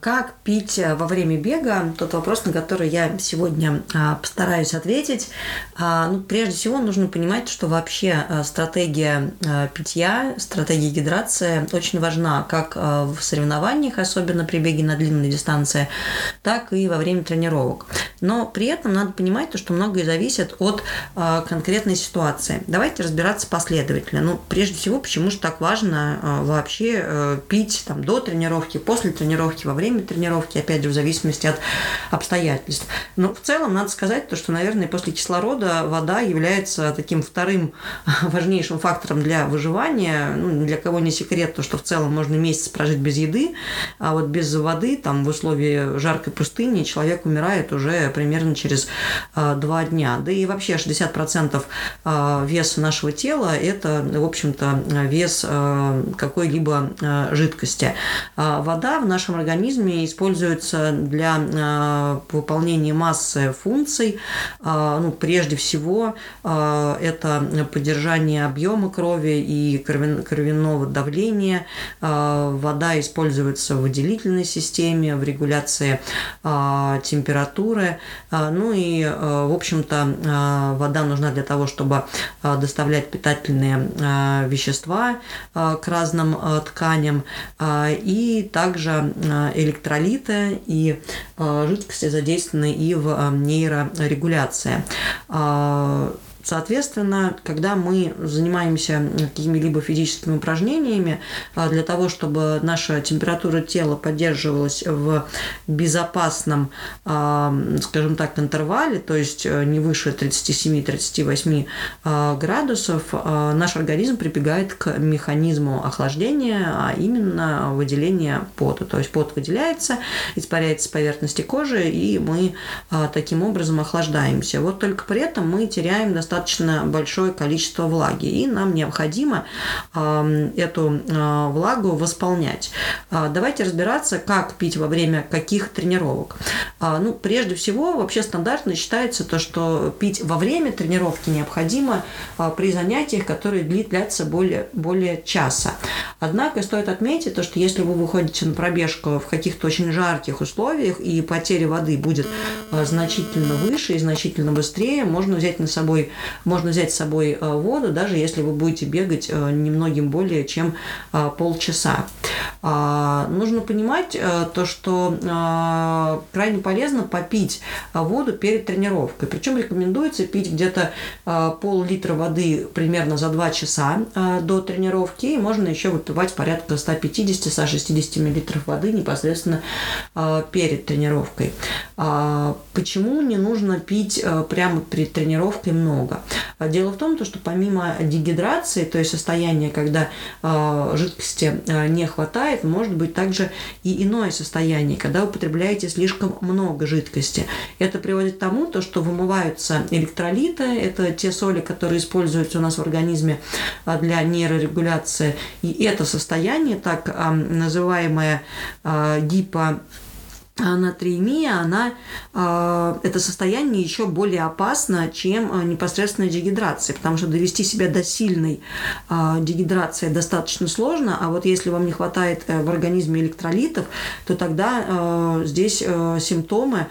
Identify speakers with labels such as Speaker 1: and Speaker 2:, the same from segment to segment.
Speaker 1: Как пить э, во время бега? Тот вопрос, на который я сегодня а, постараюсь ответить. А, ну, прежде всего, нужно понимать, что вообще э, стратегия э, питья, стратегия гидрации очень важна как в соревнованиях, особенно при беге на длинной дистанции, так и во время тренировок. Но при этом надо понимать, то, что многое зависит от конкретной ситуации. Давайте разбираться последовательно. Ну, прежде всего, почему же так важно вообще пить там, до тренировки, после тренировки, во время тренировки, опять же, в зависимости от обстоятельств. Но в целом надо сказать то, что, наверное, после кислорода вода является таким вторым важнейшим фактором для выживания. Ну, для кого не секрет, то, что в целом можно месяц прожить без еды, а вот без воды, там, в условии жаркой пустыни, человек умирает уже примерно через э, два дня. Да и вообще 60% э, веса нашего тела – это, в общем-то, вес э, какой-либо жидкости. А вода в нашем организме организме используется для э, выполнения массы функций. Э, ну, прежде всего, э, это поддержание объема крови и кровяного давления. Вода используется в выделительной системе, в регуляции температуры. Ну и, в общем-то, вода нужна для того, чтобы доставлять питательные вещества к разным тканям. И также электролиты и э, жидкости задействованы и в э, нейрорегуляции. Соответственно, когда мы занимаемся какими-либо физическими упражнениями, а, для того, чтобы наша температура тела поддерживалась в безопасном, а, скажем так, интервале, то есть э, не выше 37-38 а, градусов, наш организм прибегает к механизму охлаждения, а именно выделение пота. То есть пот выделяется, испаряется с поверхности кожи, и мы таким образом охлаждаемся. Вот только при этом мы теряем достаточно достаточно большое количество влаги, и нам необходимо эту а, влагу восполнять. А, давайте разбираться, как пить во время каких тренировок. А, ну, прежде всего, вообще стандартно считается то, что пить во время тренировки необходимо при занятиях, которые длятся более, более часа. Однако стоит отметить то, что если вы выходите на пробежку в каких-то очень жарких условиях и потеря воды будет значительно выше и значительно быстрее, можно взять на собой можно взять с собой э, воду, даже если вы будете бегать э, немногим более чем э, полчаса. А, нужно понимать то, что крайне полезно попить воду перед тренировкой. Причем рекомендуется пить где-то пол-литра воды примерно за 2 часа до тренировки. И можно еще выпивать порядка 150-160 мл воды непосредственно перед тренировкой. А, почему не нужно пить прямо перед тренировкой много? А дело в том, что помимо дегидрации, то есть состояния, когда а, жидкости а, не хватает, может быть также и иное состояние, когда употребляете слишком много жидкости. Это приводит к тому, то, что вымываются электролиты, это те соли, которые используются у нас в организме для нейрорегуляции. И это состояние, так называемое гипо анатриемия, она, э, это состояние еще более опасно, чем э, непосредственная дегидрация, потому что довести себя до сильной э, дегидрации достаточно сложно, а вот если вам не хватает э, в организме электролитов, то тогда э, здесь симптомы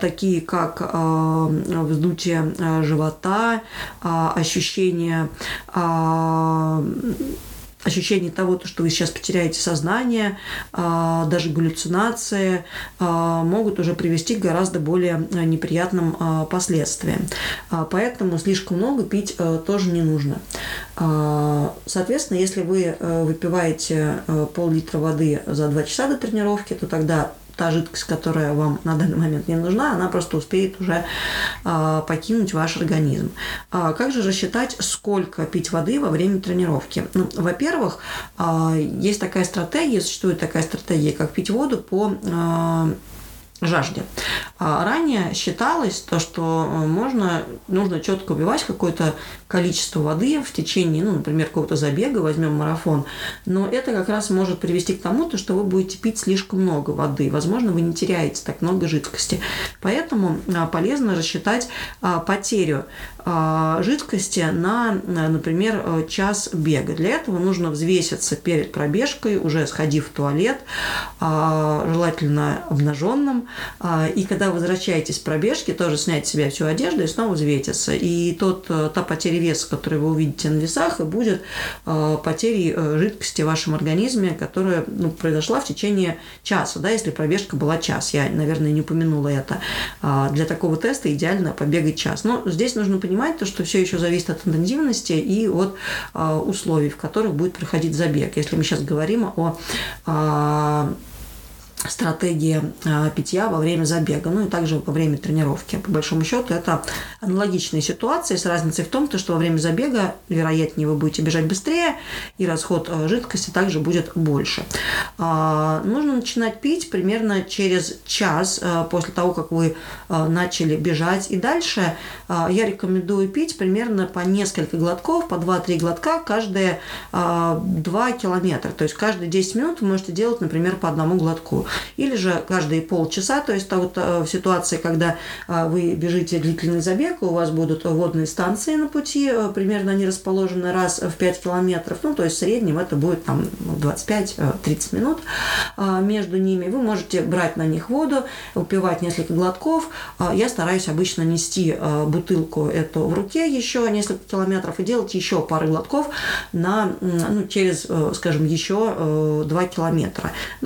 Speaker 1: такие, как вздутие живота, ощущение ощущение того, что вы сейчас потеряете сознание, а, даже галлюцинации а, могут уже привести к гораздо более а, неприятным последствиям. Поэтому слишком много пить тоже не нужно. Соответственно, если вы выпиваете пол-литра воды за 2 часа до тренировки, то тогда та жидкость, которая вам на данный момент не нужна, она просто успеет уже а, покинуть ваш организм. А как же рассчитать, сколько пить воды во время тренировки? Ну, во-первых, а, есть такая стратегия, существует такая стратегия, как пить воду по а, жажде. А ранее считалось то, что э, можно, нужно четко убивать какое-то количество воды в течение, ну, например, какого-то забега, возьмем марафон, но это как раз может привести к тому, то, что вы будете пить слишком много воды. Возможно, вы не теряете так много жидкости. Поэтому а, полезно рассчитать а, потерю жидкости на, например, э, час бега. Для этого нужно взвеситься перед пробежкой, уже сходив в туалет, желательно обнаженным, а, и когда возвращаетесь с пробежки, тоже снять с себя всю одежду и снова взвеситься. И тот, э, та потеря веса, которую вы увидите на весах, и будет э, потерей жидкости в вашем организме, которая ну, произошла в течение часа, да, если пробежка была час. Я, наверное, не упомянула это. А, для такого теста идеально побегать час. Но здесь нужно понимать то, что все еще зависит от интенсивности и от условий, в которых будет проходить забег. Если мы сейчас говорим о стратегия а, питья во время забега, ну и также во время тренировки. По большому счету это аналогичные ситуации с разницей в том, что во время забега, вероятнее, вы будете бежать быстрее, и расход а, жидкости также будет больше. А, нужно начинать пить примерно через час после того, как вы начали бежать. И дальше я рекомендую пить примерно по несколько глотков, по 2-3 глотка каждые 2 километра. То есть каждые 10 минут вы можете делать, например, по одному глотку или же каждые полчаса, то есть вот э, в ситуации, когда э, вы бежите длительный забег, у вас будут водные станции на пути, э, примерно они расположены раз в 5 километров, ну, то есть в среднем это будет там 25-30 минут между ними. Вы можете брать на них воду, упивать несколько глотков. Я стараюсь обычно нести бутылку эту в руке еще несколько километров и делать еще пару глотков на, ну, через, скажем, еще 2 километра. Но